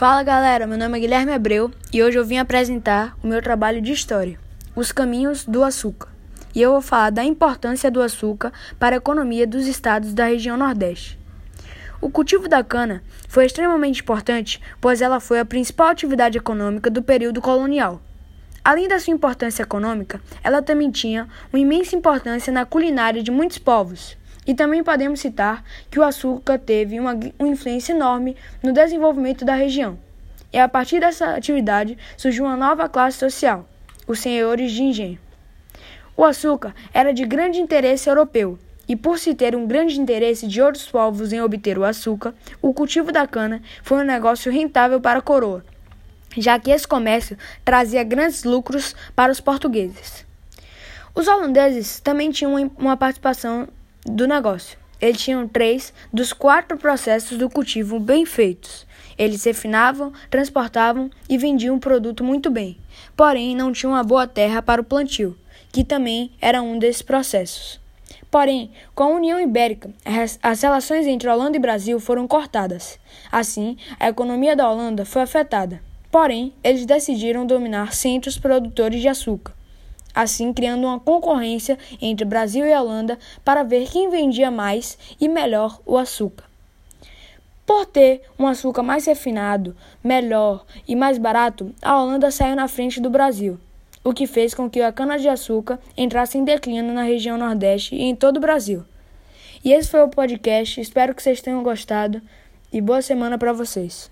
Fala galera, meu nome é Guilherme Abreu e hoje eu vim apresentar o meu trabalho de história, Os Caminhos do Açúcar. E eu vou falar da importância do açúcar para a economia dos estados da região Nordeste. O cultivo da cana foi extremamente importante, pois ela foi a principal atividade econômica do período colonial. Além da sua importância econômica, ela também tinha uma imensa importância na culinária de muitos povos. E também podemos citar que o açúcar teve uma, uma influência enorme no desenvolvimento da região. E a partir dessa atividade surgiu uma nova classe social, os senhores de engenho. O açúcar era de grande interesse europeu, e por se ter um grande interesse de outros povos em obter o açúcar, o cultivo da cana foi um negócio rentável para a coroa, já que esse comércio trazia grandes lucros para os portugueses. Os holandeses também tinham uma participação do negócio. Eles tinham três dos quatro processos do cultivo bem feitos. Eles refinavam, transportavam e vendiam o produto muito bem, porém não tinham uma boa terra para o plantio, que também era um desses processos. Porém, com a União Ibérica, as relações entre Holanda e Brasil foram cortadas. Assim, a economia da Holanda foi afetada. Porém, eles decidiram dominar centros produtores de açúcar assim criando uma concorrência entre Brasil e Holanda para ver quem vendia mais e melhor o açúcar. Por ter um açúcar mais refinado, melhor e mais barato, a Holanda saiu na frente do Brasil, o que fez com que a cana-de-açúcar entrasse em declínio na região Nordeste e em todo o Brasil. E esse foi o podcast, espero que vocês tenham gostado e boa semana para vocês.